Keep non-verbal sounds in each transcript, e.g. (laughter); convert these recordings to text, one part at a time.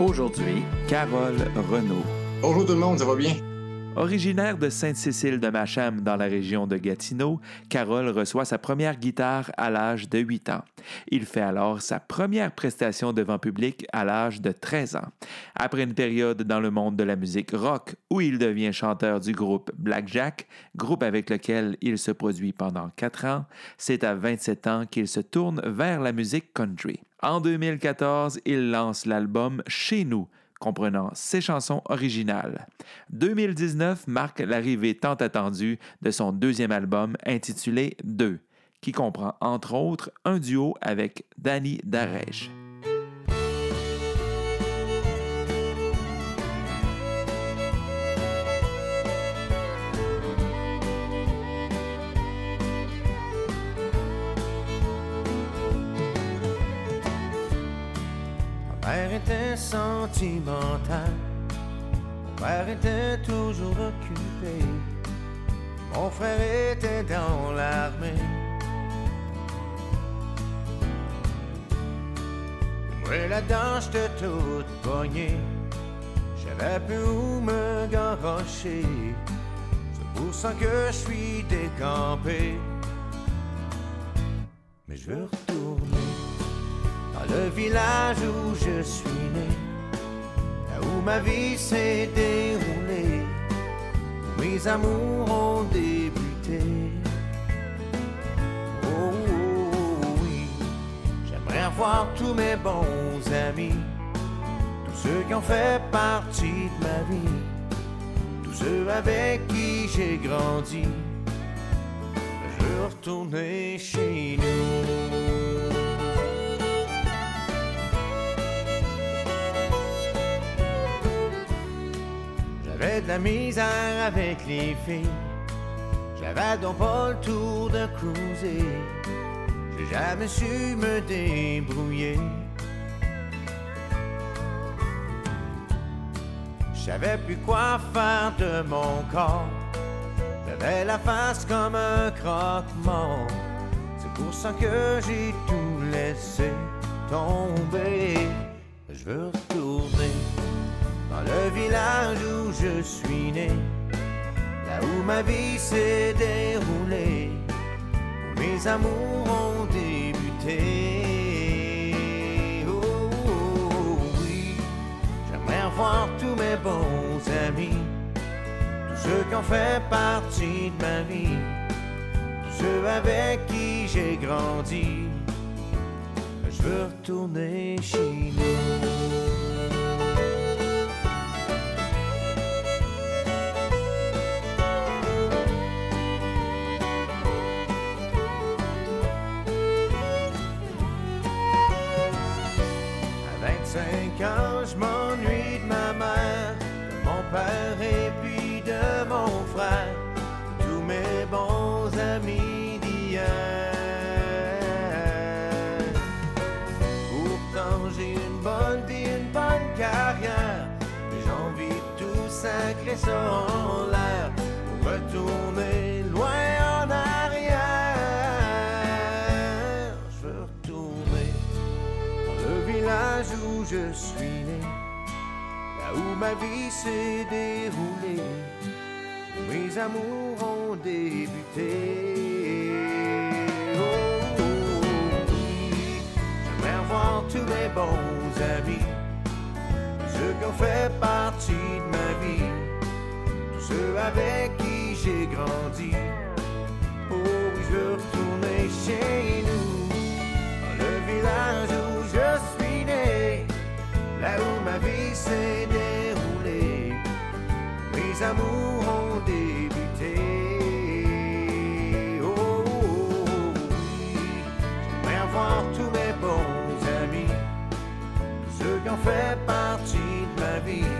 Aujourd'hui, Carole Renaud. Bonjour tout le monde, ça va bien? Originaire de Sainte-Cécile de Macham dans la région de Gatineau, Carole reçoit sa première guitare à l'âge de 8 ans. Il fait alors sa première prestation devant public à l'âge de 13 ans. Après une période dans le monde de la musique rock où il devient chanteur du groupe Blackjack, groupe avec lequel il se produit pendant 4 ans, c'est à 27 ans qu'il se tourne vers la musique country. En 2014, il lance l'album Chez nous, comprenant ses chansons originales. 2019 marque l'arrivée tant attendue de son deuxième album intitulé Deux, qui comprend entre autres un duo avec Danny Darèche. Sentimental, mon père était toujours occupé, mon frère était dans l'armée. Moi là-dedans j'étais toute poignée, j'avais plus où me garrocher, c'est pour ça que je suis décampé. Mais je veux retourner le village où je suis né, là où ma vie s'est déroulée, où mes amours ont débuté. Oh, oh, oui, j'aimerais revoir tous mes bons amis, tous ceux qui ont fait partie de ma vie, tous ceux avec qui j'ai grandi. Je veux retourner chez nous. J'avais de la misère avec les filles. J'avais donc pas le tour de cruiser. J'ai jamais su me débrouiller. Je savais plus quoi faire de mon corps. J'avais la face comme un croque-mort. C'est pour ça que j'ai tout laissé tomber. Je veux retourner dans le village où je suis né, là où ma vie s'est déroulée, où mes amours ont débuté. Oh, oh, oh, oui, j'aimerais revoir tous mes bons amis, tous ceux qui ont fait partie de ma vie, tous ceux avec qui j'ai grandi. Je veux retourner chez nous. L'air retourner loin en arrière. Je veux retourner dans le village où je suis né, là où ma vie s'est déroulée, où mes amours ont débuté. Oh, oh, oh, oui, j'aimerais revoir tous mes bons amis, ceux qui ont fait partie de ma vie, ceux avec qui j'ai grandi. Oh, oui, je veux retourner chez nous dans le village où je suis né, là où ma vie s'est déroulée, mes amours ont débuté. Oh, oh, oh, oui, j'aimerais revoir tous mes bons amis, ceux qui ont fait partie de ma vie,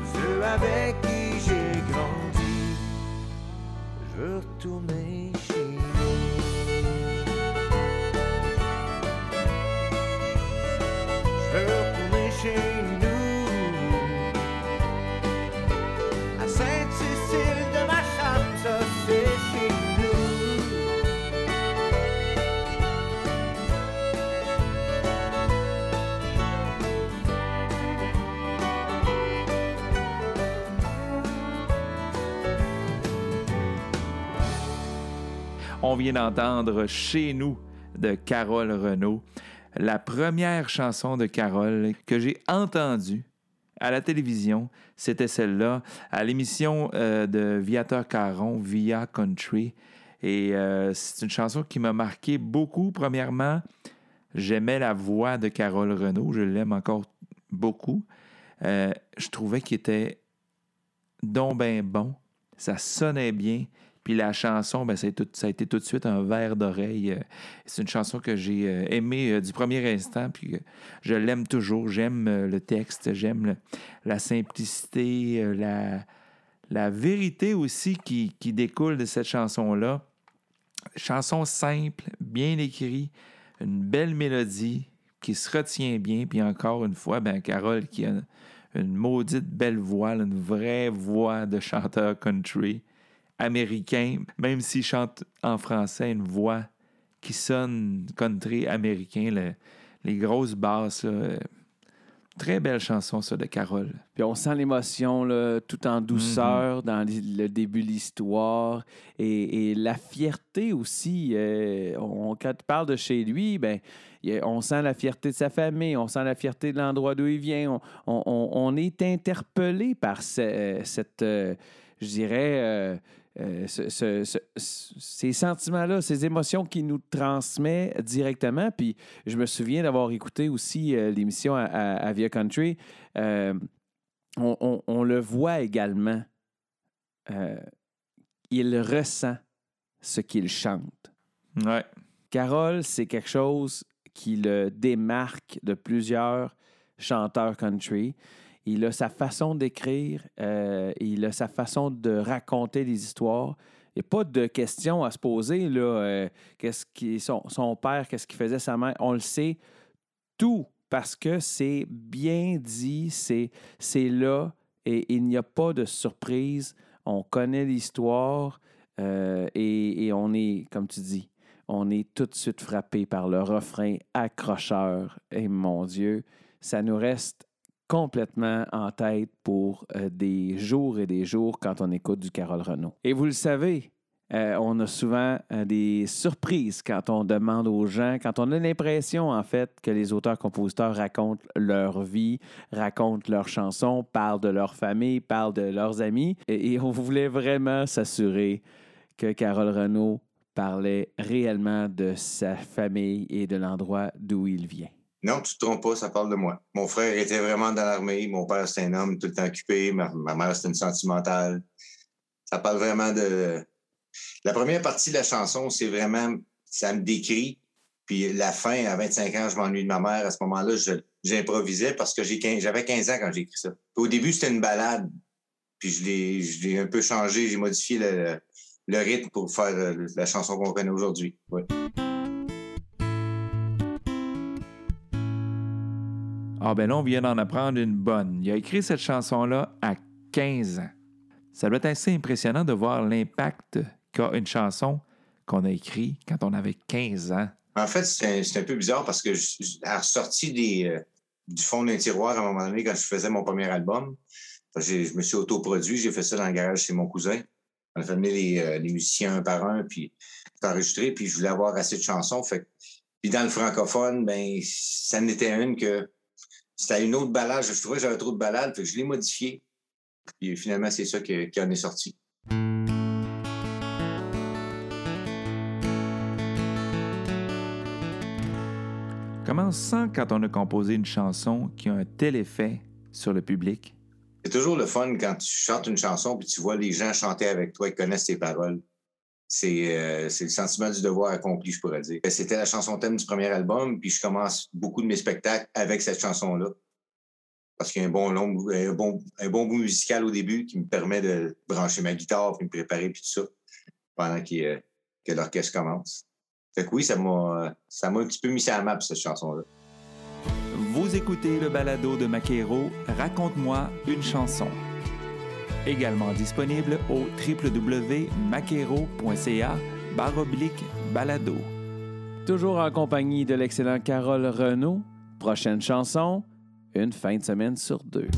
tous ceux avec On vient d'entendre Chez nous de Carole Renaud, la première chanson de Carole que j'ai entendue à la télévision, c'était celle-là, à l'émission euh, de Viateur Caron, Via Country. Et euh, c'est une chanson qui m'a marqué beaucoup. Premièrement, j'aimais la voix de Carole Renaud, je l'aime encore beaucoup. Euh, je trouvais qu'il était donc ben bon, ça sonnait bien. Puis la chanson, ben, ça, a été tout de suite un verre d'oreille. Euh, C'est une chanson que j'ai euh, aimée euh, du premier instant, puis je l'aime toujours. J'aime le texte, j'aime la simplicité, la, vérité aussi qui, découle de cette chanson-là. Chanson simple, bien écrite, une belle mélodie qui se retient bien. Puis encore une fois, ben, Carole qui a une maudite belle voix, une vraie voix de chanteur country américain, même s'il chante en français, une voix qui sonne country américain, le- les grosses basses. là, très belle chanson, ça, de Carole. Puis on sent l'émotion tout en douceur Mm-hmm. dans le début de l'histoire et, et la fierté aussi. euh, on, quand tu parles de chez lui, ben, on sent la fierté de sa famille, on sent la fierté de l'endroit d'où il vient. On, on- on- on est interpellé par ce- euh, cette, euh, je dirais, euh, euh, ce- ce- ce- ce- ces sentiments-là, ces émotions qu'il nous transmet directement. Puis je me souviens d'avoir écouté aussi euh, l'émission à, à- à Via Country. Euh, on, on- on le voit également. Il ressent ce qu'il chante. Ouais. Carole, c'est quelque chose qui le démarque de plusieurs chanteurs country. Il a sa façon d'écrire, euh, il a sa façon de raconter des histoires. Il n'y a pas de questions à se poser. Là, euh, qu'est-ce qui, son, son père, qu'est-ce qu'il faisait sa mère? On le sait tout parce que c'est bien dit, c'est, c'est là et il n'y a pas de surprise. On connaît l'histoire euh, et, et on est, comme tu dis, on est tout de suite frappé par le refrain accrocheur. Et mon Dieu, ça nous reste complètement en tête pour euh, des jours et des jours quand on écoute du Carole Renault. Et vous le savez, euh, on a souvent euh, des surprises quand on demande aux gens, quand on a l'impression, en fait, que les auteurs-compositeurs racontent leur vie, racontent leurs chansons, parlent de leur famille, parlent de leurs amis. Et, et on voulait vraiment s'assurer que Carole Renault parlait réellement de sa famille et de l'endroit d'où il vient. Non, tu te trompes pas, ça parle de moi. Mon frère était vraiment dans l'armée. Mon père, c'était un homme tout le temps occupé. Ma, mère, c'était une sentimentale. Ça parle vraiment de. La première partie de la chanson, c'est vraiment. Ça me décrit. Puis la fin, à 25 ans, je m'ennuie de ma mère. À ce moment-là, j'improvisais parce que j'ai 15 j'avais 15 ans quand j'ai écrit ça. Au début, c'était une balade. Puis je l'ai, un peu changé. J'ai modifié le, rythme pour faire euh, la chanson qu'on connaît aujourd'hui. Ah ben là, on vient d'en apprendre une bonne. Il a écrit cette chanson-là à 15 ans. Ça doit être assez impressionnant de voir l'impact qu'a une chanson qu'on a écrite quand on avait 15 ans. En fait, c'est un, peu bizarre parce que je, je- euh, du fond d'un tiroir à un moment donné quand je faisais mon premier album. Je me suis autoproduit, j'ai fait ça dans le garage chez mon cousin. On a fait venir les, euh, musiciens un par un, puis enregistré, puis je voulais avoir assez de chansons. Puis dans le francophone, ben ça n'était une que c'était une autre balade. Je trouvais que j'avais trop de balades, je l'ai modifié. Puis finalement, c'est ça qui, qui en est sorti. Comment on se sent quand on a composé une chanson qui a un tel effet sur le public? C'est toujours le fun quand tu chantes une chanson puis tu vois les gens chanter avec toi et connaissent tes paroles. C'est euh, c'est le sentiment du devoir accompli, je pourrais dire. C'était la chanson thème du premier album, puis je commence beaucoup de mes spectacles avec cette chanson-là. Parce qu'il y a un bon, long, un, bon, un bon bout musical au début qui me permet de brancher ma guitare, puis me préparer, puis tout ça, pendant euh, que l'orchestre commence. Fait que oui, ça m'a, ça m'a un petit peu mis sur la map, cette chanson-là. Vous écoutez le balado de Maquero, Raconte-moi une chanson. Également disponible au www.maquero.ca baroblique balado. Toujours en compagnie de l'excellent Carole Renaud. Prochaine chanson, une fin de semaine sur deux.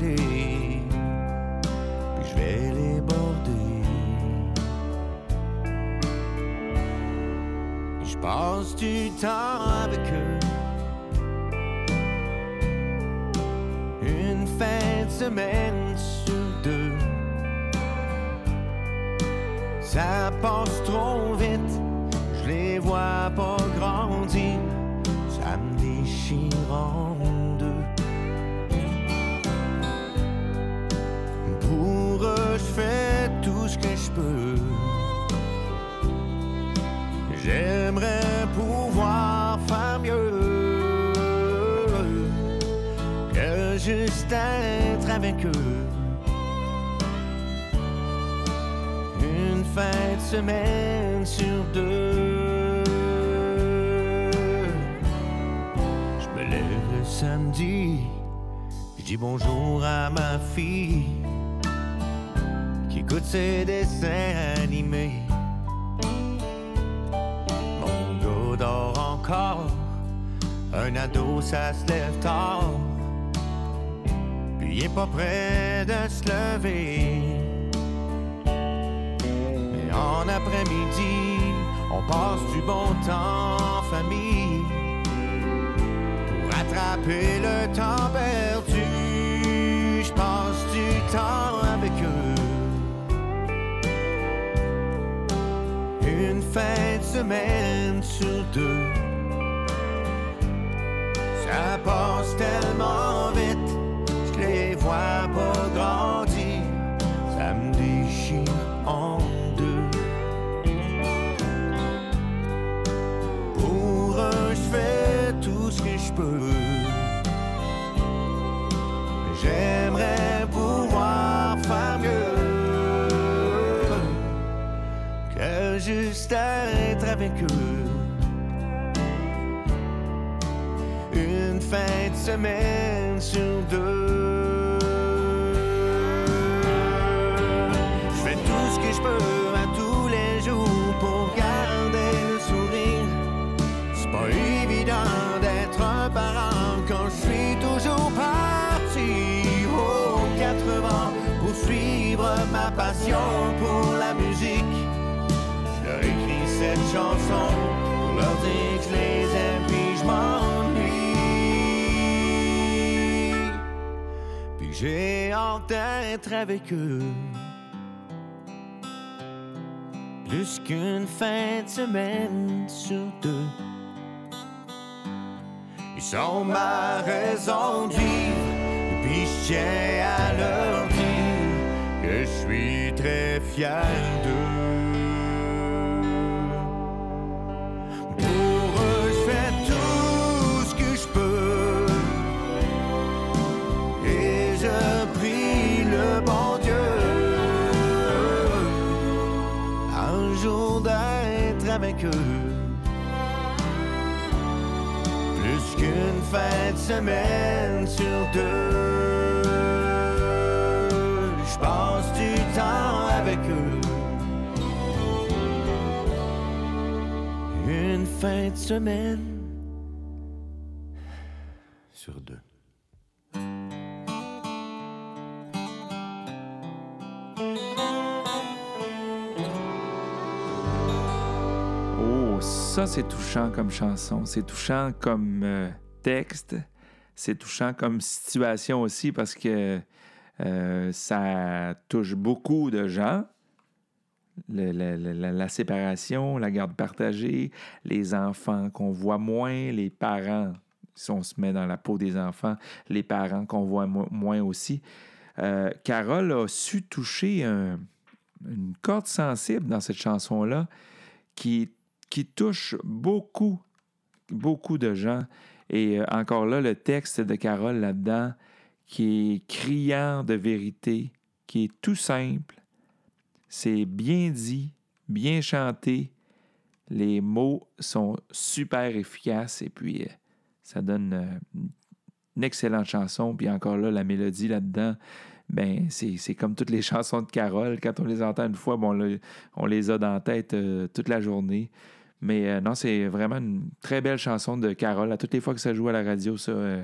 Je vais les border. Je passe du temps avec eux. Une fin de semaine sur deux. Ça passe trop vite, je les vois pas grandir. Ça me déchire semaine sur deux. Je me lève le samedi, je dis bonjour à ma fille qui écoute ses dessins animés. Mon gars dort encore, un ado ça se lève tard, puis il est pas prêt de se lever. En après-midi, on passe du bon temps en famille pour rattraper le temps perdu. Je passe du temps avec eux. Une fin de semaine sur deux. Ça passe tellement vite, je les vois juste être avec eux. Une fin de semaine sur deux. Je fais tout ce que je peux à tous les jours pour garder le sourire. C'est pas évident d'être un parent quand je suis toujours parti aux quatre vents pour suivre ma passion pour cette chanson pour leur dire que je les aime puis je m'ennuie. Puis j'ai hâte d'être avec eux. Plus qu'une fin de semaine sur deux. Ils sont ma raison de vivre, puis je tiens à leur dire que je suis très fier d'eux. Fin de semaine sur deux. Je passe du temps avec eux. fin de semaine sur deux. Oh, ça, c'est touchant comme chanson. C'est touchant comme euh, texte. C'est touchant comme situation aussi parce que euh, ça touche beaucoup de gens. La, séparation, la garde partagée, les enfants qu'on voit moins, les parents, si on se met dans la peau des enfants, les parents qu'on voit mo- moins aussi. Euh, Carole a su toucher un- une corde sensible dans cette chanson-là qui, qui touche beaucoup, beaucoup de gens. Et euh, encore là, le texte de Carole là-dedans, qui est criant de vérité, qui est tout simple, c'est bien dit, bien chanté, les mots sont super efficaces et puis euh, ça donne euh, une excellente chanson. Puis encore là, la mélodie là-dedans, ben c'est comme toutes les (laughs) chansons de Carole. Quand on les entend une fois, on les a dans la tête toute la journée. Mais euh, non, c'est vraiment une très belle chanson de Carole. À toutes les fois que ça joue à la radio, ça, euh,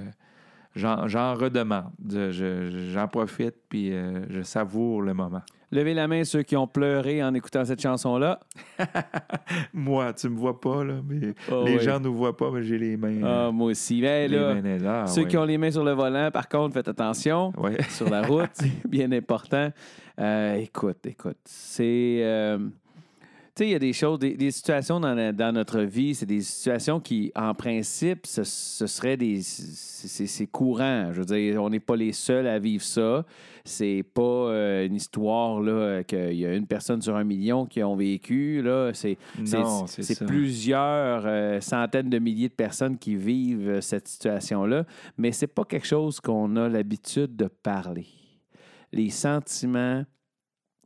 j'en redemande. Je- je- J'en profite, puis euh, je savoure le moment. Levez la main ceux qui ont pleuré en écoutant cette chanson-là. (laughs) Moi, tu me vois pas, là, mais Oh, les oui. gens nous voient pas, mais j'ai les mains. Ah, moi aussi. Ben, les là, les ceux qui ont les mains sur le volant, par contre, faites attention. Sur la route, (laughs) c'est bien important. Écoute, écoute, c'est... tu sais, il y a des choses, des, des situations dans, la- dans notre vie, c'est des situations qui, en principe, ce, ce serait des... C'est courant. Je veux dire, on n'est pas les seuls à vivre ça. C'est pas euh, une histoire, là, qu'il y a une personne sur un million qui ont vécu, là. C'est c'est- Non, c'est c'est ça. plusieurs euh, centaines de milliers de personnes qui vivent euh, cette situation-là, mais c'est pas quelque chose qu'on a l'habitude de parler. Les sentiments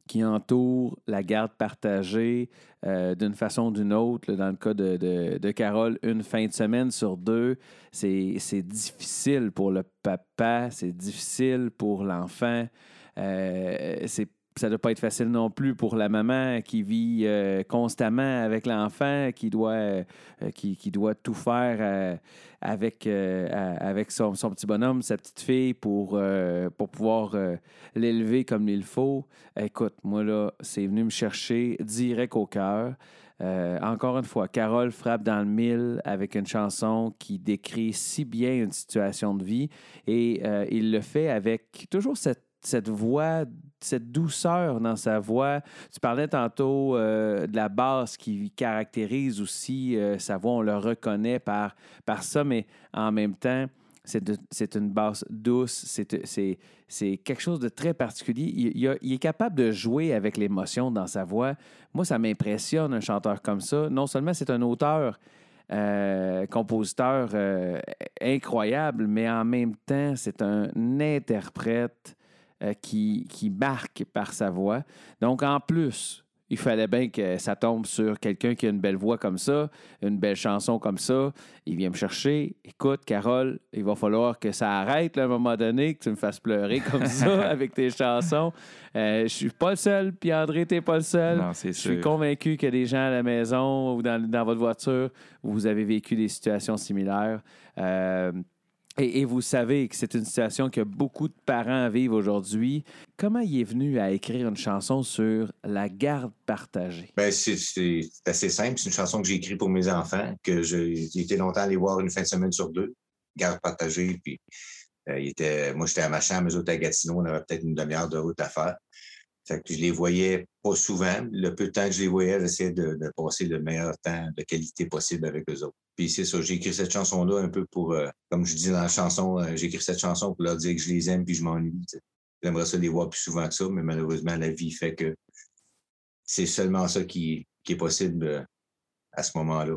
qui entourent la garde partagée euh, d'une façon ou d'une autre, dans le cas de, de- de Carole, une fin de semaine sur deux, c'est c'est difficile pour le papa, c'est difficile pour l'enfant. Euh, c'est ça ne doit pas être facile non plus pour la maman qui vit euh, constamment avec l'enfant, qui doit, euh, qui, doit tout faire euh, avec, avec son, son petit bonhomme, sa petite fille, pour, pour pouvoir l'élever comme il faut. Écoute, moi, là, c'est venu me chercher direct au cœur. Encore une fois, Carole frappe dans le mille avec une chanson qui décrit si bien une situation de vie et il le fait avec toujours cette, cette voix, cette douceur dans sa voix. Tu parlais tantôt euh, de la basse qui caractérise aussi euh, sa voix, on le reconnaît par, par ça, mais en même temps, c'est une basse douce, c'est- quelque chose de très particulier. Il, il a- il est capable de jouer avec l'émotion dans sa voix. Moi, ça m'impressionne, un chanteur comme ça. Non seulement c'est un auteur, euh, compositeur incroyable, mais en même temps, c'est un interprète euh, qui, qui marque par sa voix. Donc, en plus, il fallait bien que ça tombe sur quelqu'un qui a une belle voix comme ça, une belle chanson comme ça. Il vient me chercher. Écoute, Carole, il va falloir que ça arrête là, à un moment donné, que tu me fasses pleurer comme (laughs) ça avec tes chansons. Euh, je suis pas le seul, puis André, t'es pas le seul. Non, Je suis convaincu que des gens à la maison ou dans, dans votre voiture, vous avez vécu des situations similaires. Euh, et, vous savez que c'est une situation que beaucoup de parents vivent aujourd'hui. Comment il est venu à écrire une chanson sur la garde partagée? Ben, c'est assez simple. C'est une chanson que j'ai écrite pour mes enfants, que j'ai été longtemps allé voir une fin de semaine sur deux, garde partagée. Puis, euh, moi, j'étais à ma chambre, eux autres à Gatineau, on avait peut-être une demi-heure de route à faire. Fait que je les voyais pas souvent. Le peu de temps que je les voyais, j'essayais de, de passer le meilleur temps de qualité possible avec eux autres. Puis c'est ça, j'ai écrit cette chanson-là un peu pour, euh, comme je dis dans la chanson, euh, j'ai écrit cette chanson pour leur dire que je les aime puis je m'ennuie. J'aimerais ça les voir plus souvent que ça, mais malheureusement, la vie fait que c'est seulement ça qui, qui est possible euh, à ce moment-là.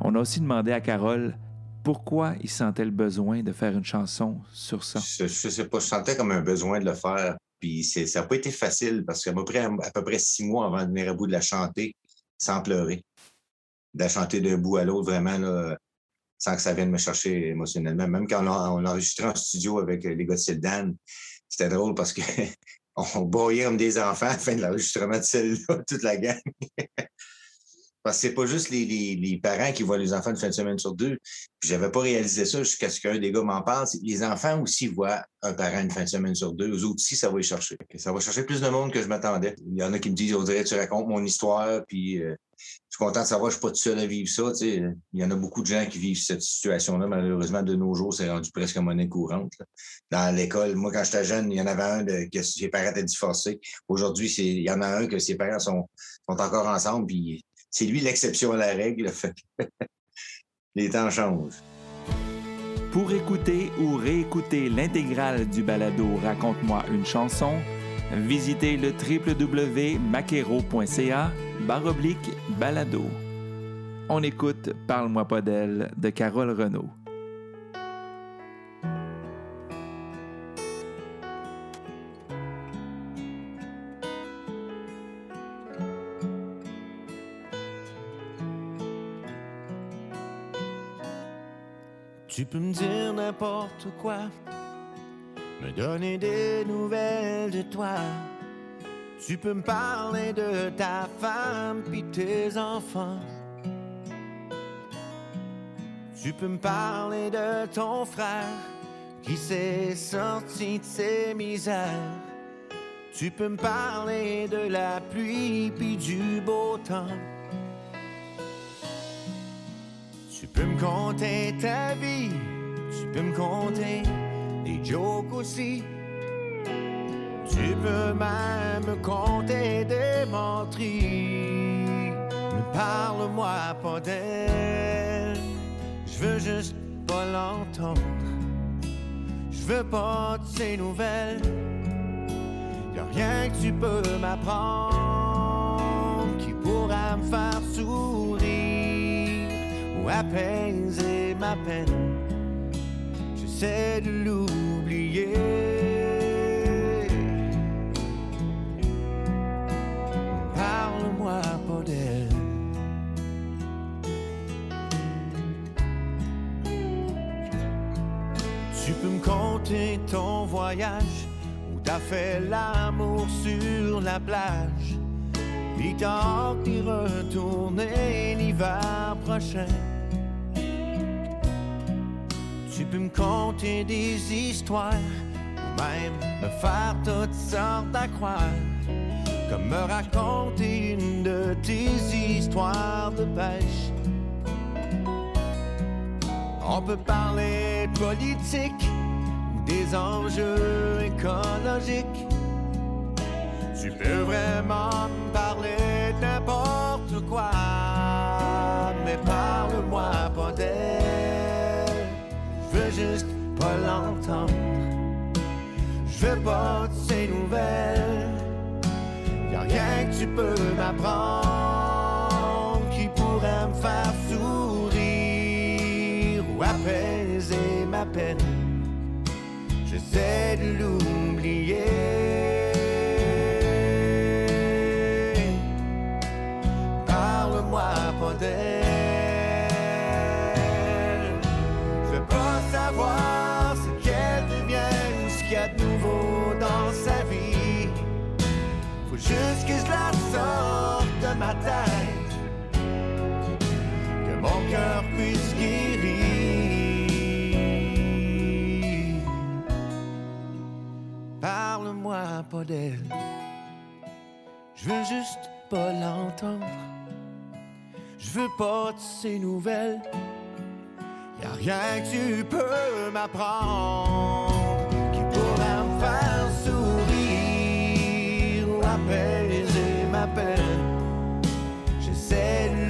On a aussi demandé à Carole pourquoi il sentait le besoin de faire une chanson sur ça. Je, je sais pas, je sentais comme un besoin de le faire. Puis ça n'a pas été facile parce qu'à peu près, à peu près six mois avant de venir à bout de la chanter sans pleurer. De d'un bout à l'autre, vraiment, là, sans que ça vienne me chercher émotionnellement. Même quand on a, on a enregistré en studio avec euh, les gars de Sildan, c'était drôle parce que (laughs) on broyait comme des enfants à la fin de l'enregistrement de celle-là, (laughs) toute la gang. Parce que c'est pas juste les, les- parents qui voient les enfants une fin de semaine sur deux. Puis j'avais pas réalisé ça jusqu'à ce qu'un des gars m'en parle. Les enfants aussi voient un parent une fin de semaine sur deux. Eux autres aussi, ça va les chercher. Ça va chercher plus de monde que je m'attendais. Il y en a qui me disent, on dirait, tu racontes mon histoire, puis euh, je suis content de savoir que je suis pas tout seul à vivre ça. Il y en a beaucoup de gens qui vivent cette situation-là. Malheureusement, de nos jours, c'est rendu presque monnaie courante. Dans l'école, moi, quand j'étais jeune, il y en avait un que ses parents étaient divorcés. Aujourd'hui, il y en a un que ses parents sont, sont encore ensemble, puis c'est lui l'exception à la règle. (laughs) Les temps changent. Pour écouter ou réécouter l'intégrale du balado Raconte-moi une chanson, visitez le www.maquero.ca baroblique balado. On écoute Parle-moi pas d'elle de Carole Renaud. Tu peux me dire n'importe quoi, me donner des nouvelles de toi. Tu peux me parler de ta femme puis tes enfants. Tu peux me parler de ton frère qui s'est sorti de ses misères. Tu peux me parler de la pluie puis du beau temps. Tu peux me conter ta vie, tu peux me conter des jokes aussi. Tu peux même me conter des menteries. Mais parle-moi pas d'elle, je veux juste pas l'entendre. Je veux pas de ses nouvelles, y'a rien que tu peux m'apprendre qui pourra me faire sourire ou apaiser ma peine. J'essaie de Parle-moi pas. Tu peux me conter ton voyage où t'as fait l'amour sur la plage. T'as hâte d'y retourner l'hiver prochain. Peux me conter des histoires ou même me faire toutes sortes à croire. Comme me raconter une de tes histoires de pêche. On peut parler politique ou des enjeux écologiques. Tu peux vraiment me parler n'importe quoi, mais parle-moi pas d'elle. Juste pas l'entendre. Je veux pas de ses nouvelles. Y'a rien que tu peux m'apprendre qui pourrait me faire sourire ou apaiser ma peine. J'essaie de l'oublier. Parle-moi pas d'elle. Juste que je la sorte de ma tête. Que mon cœur puisse guérir. Parle-moi pas d'elle. Je veux juste pas l'entendre. Je veux pas de ses nouvelles. Y'a rien que tu peux m'apprendre apaiser ma peine. J'essaie de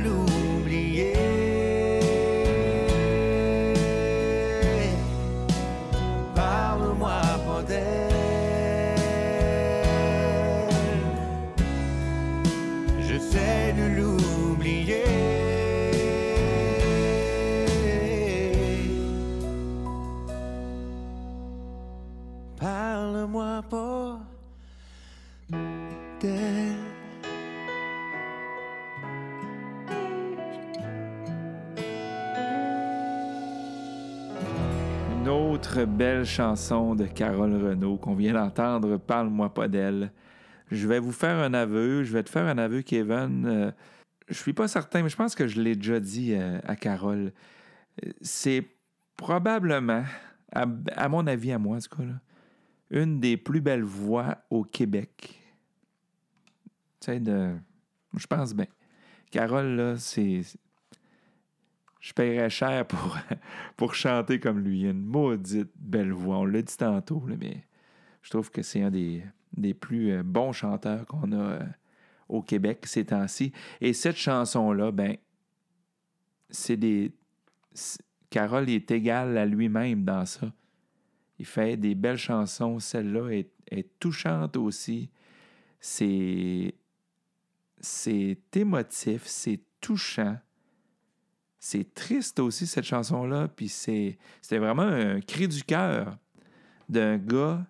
autre belle chanson de Carole Renaud qu'on vient d'entendre, Parle-moi pas d'elle. Je vais vous faire un aveu, je vais te faire un aveu, Kevin. Euh, je suis pas certain, mais je pense que je l'ai déjà dit euh, à Carole. C'est probablement, à, mon avis, à moi, en cas, là, une des plus belles voix au Québec. Tu sais, de. Je pense bien. Carole, là, c'est. Je paierais cher pour, (laughs) pour chanter comme lui. Une maudite belle voix. On l'a dit tantôt, là, mais je trouve que c'est un des, des plus euh, bons chanteurs qu'on a euh, au Québec ces temps-ci. Et cette chanson-là, ben, c'est des. Carole est égal à lui-même dans ça. Il fait des belles chansons. Celle-là est, est touchante aussi. C'est. C'est émotif, c'est touchant. C'est triste aussi, cette chanson-là. Puis c'est, c'était vraiment un cri du cœur d'un gars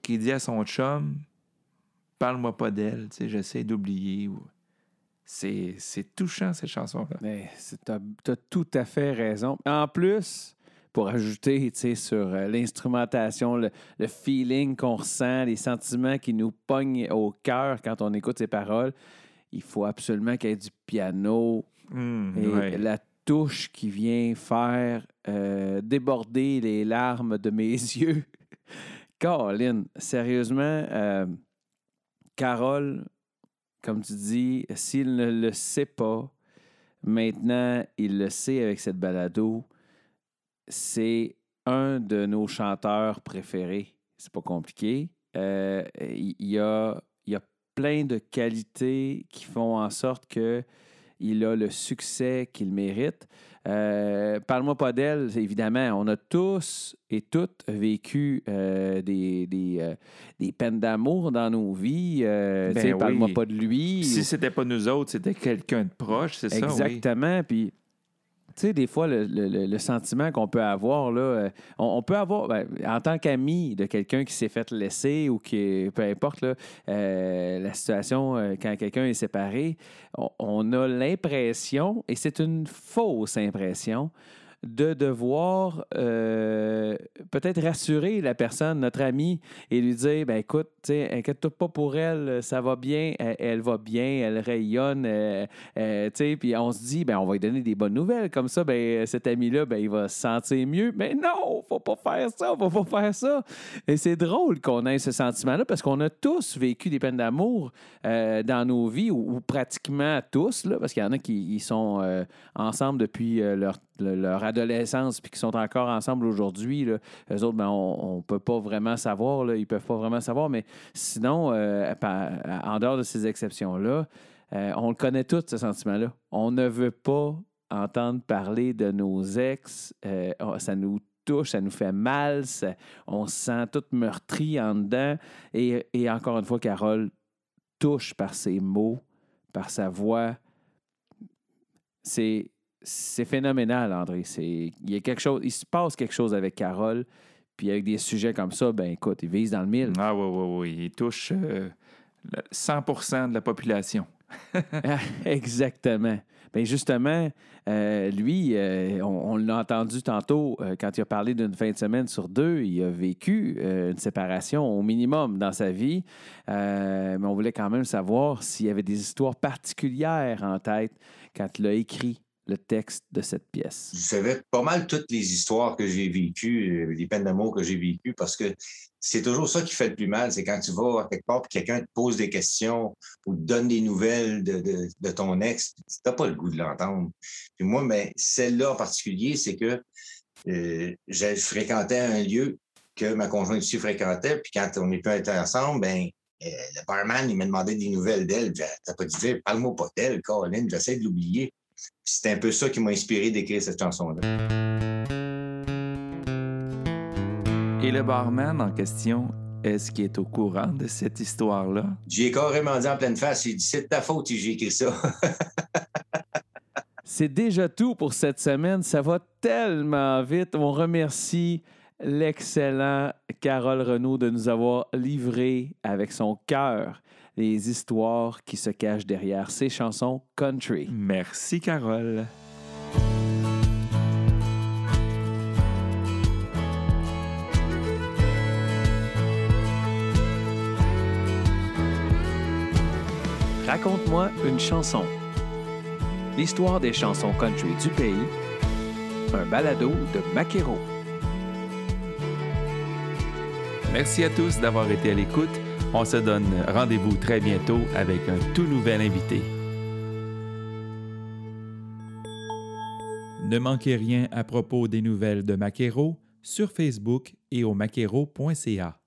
qui dit à son chum Parle-moi pas d'elle, tu sais, j'essaie d'oublier. ou- C'est, c'est touchant, cette chanson-là. Mais tu as, tout à fait raison. En plus, pour ajouter sur euh, l'instrumentation, le, le feeling qu'on ressent, les sentiments qui nous pognent au cœur quand on écoute ces paroles, il faut absolument qu'il y ait du piano Hum, et ouais. la touche qui vient faire euh, déborder les larmes de mes (laughs) yeux. Caroline, sérieusement, euh, Carole, comme tu dis, s'il ne le sait pas, maintenant, il le sait avec cette balado. C'est un de nos chanteurs préférés. C'est pas compliqué. Euh, Il y, a, il y a plein de qualités qui font en sorte que il a le succès qu'il mérite. Euh, Parle-moi pas d'elle, évidemment. On a tous et toutes vécu euh, des, des, euh, des peines d'amour dans nos vies. Ben oui. Parle-moi pas de lui. Si c'était pas nous autres, c'était quelqu'un de proche, c'est ça? oui. Exactement. Puis, tu sais, des fois, le, le- le- sentiment qu'on peut avoir, là, euh, on, peut avoir, ben, en tant qu'ami de quelqu'un qui s'est fait laisser ou qui, peu importe là, euh, la situation, euh, quand quelqu'un est séparé, on a l'impression, et c'est une fausse impression, de devoir euh, peut-être rassurer la personne, notre ami, et lui dire ben écoute, inquiète-toi pas pour elle, ça va bien, elle, va bien, elle rayonne, euh, euh, puis on se dit ben on va lui donner des bonnes nouvelles comme ça, ben cet ami-là, ben il va se sentir mieux. Mais non, faut pas faire ça, faut pas faire ça. Et c'est drôle qu'on ait ce sentiment-là parce qu'on a tous vécu des peines d'amour euh, dans nos vies, ou, pratiquement tous, là, parce qu'il y en a qui sont euh, ensemble depuis leur, le- leur adolescence puis qui sont encore ensemble aujourd'hui. Eux autres, ben, on ne peut pas vraiment savoir, là, ils peuvent pas vraiment savoir, mais sinon, euh, en dehors de ces exceptions-là, euh, on le connaît tous, ce sentiment-là. On ne veut pas entendre parler de nos ex. euh, oh, ça nous touche, ça nous fait mal, on se sent tout meurtri en dedans. Et, et encore une fois, Carole touche par ses mots, par sa voix. C'est, c'est phénoménal, André. Il, y a quelque chose, il se passe quelque chose avec Carole. Puis avec des sujets comme ça, ben écoute, il vise dans le mille. Ah oui, oui, oui. Il touche euh, le 100 de la population. (laughs) Exactement. Bien, justement, euh, lui, euh, on, on l'a entendu tantôt euh, quand il a parlé d'une fin de semaine sur deux. Il a vécu une séparation au minimum dans sa vie. Mais on voulait quand même savoir s'il y avait des histoires particulières en tête quand il a écrit le texte de cette pièce. je savais pas mal toutes les histoires que j'ai vécues, euh, les peines d'amour que j'ai vécues, parce que c'est toujours ça qui fait le plus mal. C'est quand tu vas à quelque part et quelqu'un te pose des questions ou te donne des nouvelles de, de- ton ex, tu n'as pas le goût de l'entendre. Puis moi, mais celle-là en particulier, c'est que euh, je fréquentais un lieu que ma conjointe aussi fréquentait, puis quand on n'est plus été ensemble, ben euh, le barman, il m'a demandé des nouvelles d'elle. Dit, T'as pas dit, parle-moi pas d'elle, Caroline, j'essaie de l'oublier. C'est un peu ça qui m'a inspiré d'écrire cette chanson-là. Et le barman en question, est-ce qu'il est au courant de cette histoire-là? J'ai carrément dit en pleine face, j'ai dit, c'est de ta faute si j'ai écrit ça. (laughs) C'est déjà tout pour cette semaine. Ça va tellement vite. On remercie l'excellent Carole Renaud de nous avoir livré avec son cœur les histoires qui se cachent derrière ces chansons country. Merci, Carole. Raconte-moi une chanson. l'histoire des chansons country du pays, un balado de Maquero. Merci à tous d'avoir été à l'écoute. On se donne rendez-vous très bientôt avec un tout nouvel invité. Ne manquez rien à propos des nouvelles de Maquero sur Facebook et au maquero.ca.